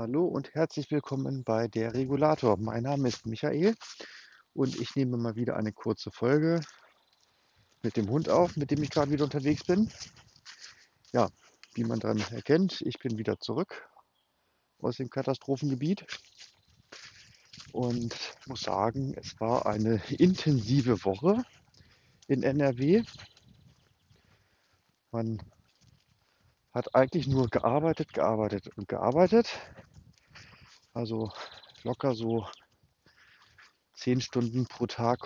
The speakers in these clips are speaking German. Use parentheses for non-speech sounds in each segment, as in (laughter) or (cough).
Hallo und herzlich willkommen bei der Regulator. Mein Name ist Michael und ich nehme mal wieder eine kurze Folge mit dem Hund auf, mit dem ich gerade wieder unterwegs bin. Ja, wie man dann erkennt, ich bin wieder zurück aus dem Katastrophengebiet und muss sagen, es war eine intensive Woche in NRW. Man hat eigentlich nur gearbeitet, gearbeitet und gearbeitet. Also locker so zehn Stunden pro Tag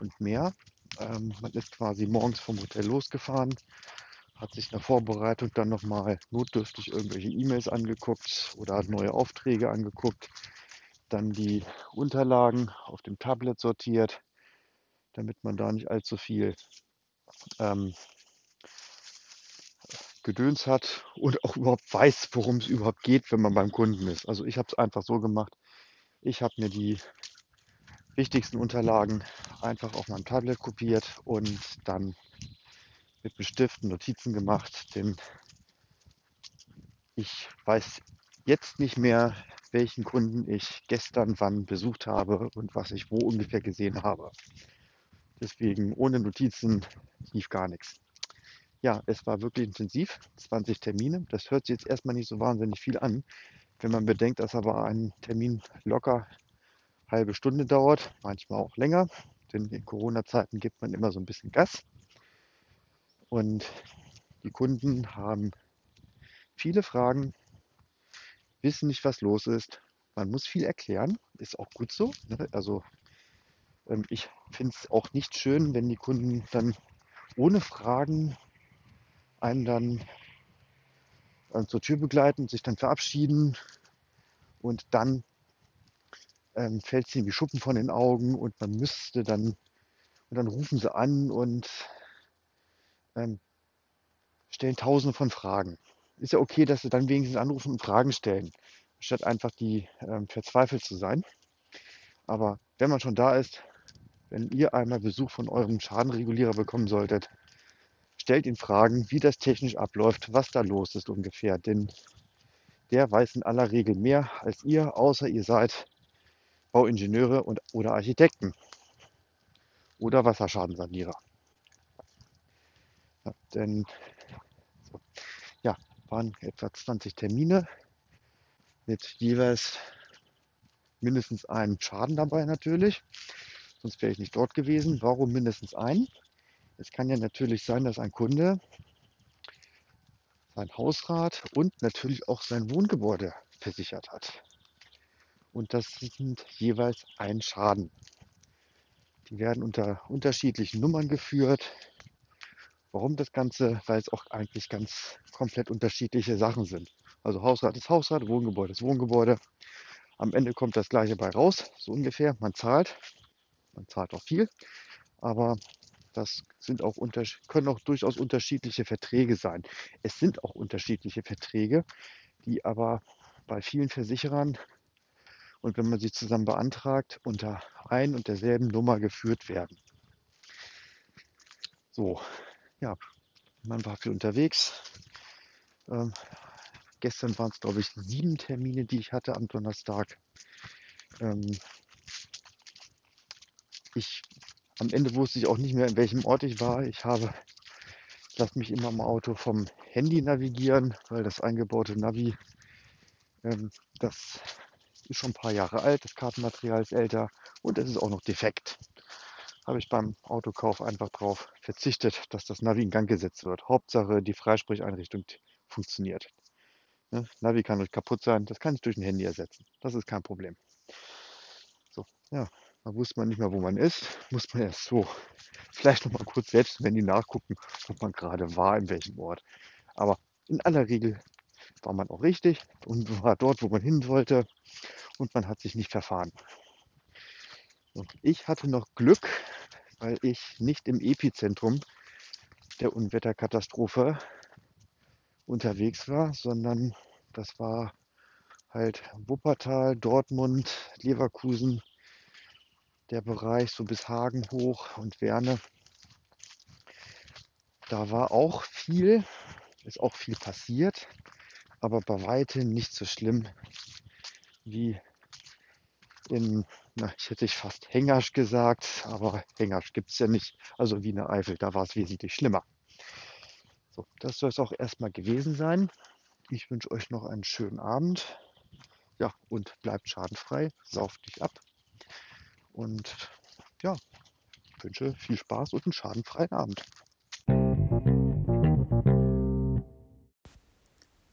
und mehr. Ähm, man ist quasi morgens vom Hotel losgefahren, hat sich in der Vorbereitung dann nochmal notdürftig irgendwelche E-Mails angeguckt oder neue Aufträge angeguckt, dann die Unterlagen auf dem Tablet sortiert, damit man da nicht allzu viel ähm, Gedöns hat und auch überhaupt weiß, worum es überhaupt geht, wenn man beim Kunden ist. Also ich habe es einfach so gemacht. Ich habe mir die wichtigsten Unterlagen einfach auf meinem Tablet kopiert und dann mit einem Stift Notizen gemacht, denn ich weiß jetzt nicht mehr, welchen Kunden ich gestern wann besucht habe und was ich wo ungefähr gesehen habe. Deswegen ohne Notizen lief gar nichts. Ja, es war wirklich intensiv, 20 Termine. Das hört sich jetzt erstmal nicht so wahnsinnig viel an, wenn man bedenkt, dass aber ein Termin locker halbe Stunde dauert, manchmal auch länger, denn in Corona-Zeiten gibt man immer so ein bisschen Gas. Und die Kunden haben viele Fragen, wissen nicht, was los ist. Man muss viel erklären, ist auch gut so. Ne? Also ähm, ich finde es auch nicht schön, wenn die Kunden dann ohne Fragen einen dann äh, zur Tür begleiten, sich dann verabschieden und dann ähm, fällt es ihnen wie Schuppen von den Augen und man müsste dann und dann rufen sie an und ähm, stellen tausende von Fragen. Ist ja okay, dass sie dann wenigstens anrufen und Fragen stellen, statt einfach die ähm, verzweifelt zu sein. Aber wenn man schon da ist, wenn ihr einmal Besuch von eurem Schadenregulierer bekommen solltet, stellt ihn Fragen, wie das technisch abläuft, was da los ist ungefähr. Denn der weiß in aller Regel mehr als ihr, außer ihr seid Bauingenieure und, oder Architekten oder Wasserschadensanierer. Ja, denn so, ja, waren etwa 20 Termine mit jeweils mindestens einem Schaden dabei natürlich. Sonst wäre ich nicht dort gewesen. Warum mindestens einen? Es kann ja natürlich sein, dass ein Kunde sein Hausrat und natürlich auch sein Wohngebäude versichert hat. Und das sind jeweils ein Schaden. Die werden unter unterschiedlichen Nummern geführt. Warum das Ganze? Weil es auch eigentlich ganz komplett unterschiedliche Sachen sind. Also Hausrat ist Hausrat, Wohngebäude ist Wohngebäude. Am Ende kommt das gleiche bei raus, so ungefähr. Man zahlt, man zahlt auch viel, aber das sind auch können auch durchaus unterschiedliche Verträge sein. Es sind auch unterschiedliche Verträge, die aber bei vielen Versicherern und wenn man sie zusammen beantragt, unter ein und derselben Nummer geführt werden. So, ja, man war viel unterwegs. Ähm, gestern waren es, glaube ich, sieben Termine, die ich hatte am Donnerstag. Ähm, ich am Ende wusste ich auch nicht mehr, in welchem Ort ich war. Ich habe, ich lasse mich immer im Auto vom Handy navigieren, weil das eingebaute Navi, ähm, das ist schon ein paar Jahre alt, das Kartenmaterial ist älter und es ist auch noch defekt. Habe ich beim Autokauf einfach darauf verzichtet, dass das Navi in Gang gesetzt wird. Hauptsache, die Freisprecheinrichtung funktioniert. Ne? Navi kann durch kaputt sein, das kann ich durch ein Handy ersetzen. Das ist kein Problem. So, ja, da wusste man nicht mehr, wo man ist. Muss man erst so (laughs) vielleicht noch mal kurz selbst wenn die nachgucken, wo man gerade war, in welchem Ort. Aber in aller Regel war man auch richtig und (laughs) war dort, wo man hin wollte und man hat sich nicht verfahren. Und ich hatte noch Glück, weil ich nicht im Epizentrum der Unwetterkatastrophe unterwegs war, sondern das war halt Wuppertal, Dortmund, Leverkusen, der Bereich so bis Hagen hoch und Werne. Da war auch viel, ist auch viel passiert. aber bei weitem nicht so schlimm wie in, na, ich hätte ich fast Hengasch gesagt, aber Hengasch gibt es ja nicht. Also wie eine Eifel, da war es wesentlich schlimmer. So, das soll es auch erstmal gewesen sein. Ich wünsche euch noch einen schönen Abend. Ja, und bleibt schadenfrei, sauft dich ab. Und ja, wünsche viel Spaß und einen schadenfreien Abend.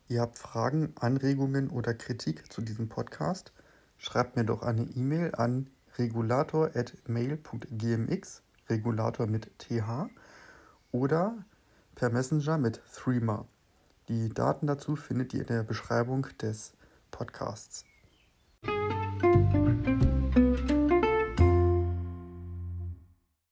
Ihr habt Fragen, Anregungen oder Kritik zu diesem Podcast? Schreibt mir doch eine E-Mail an regulator.mail.gmx, Regulator mit TH, oder per Messenger mit Threema. Die Daten dazu findet ihr in der Beschreibung des Podcasts.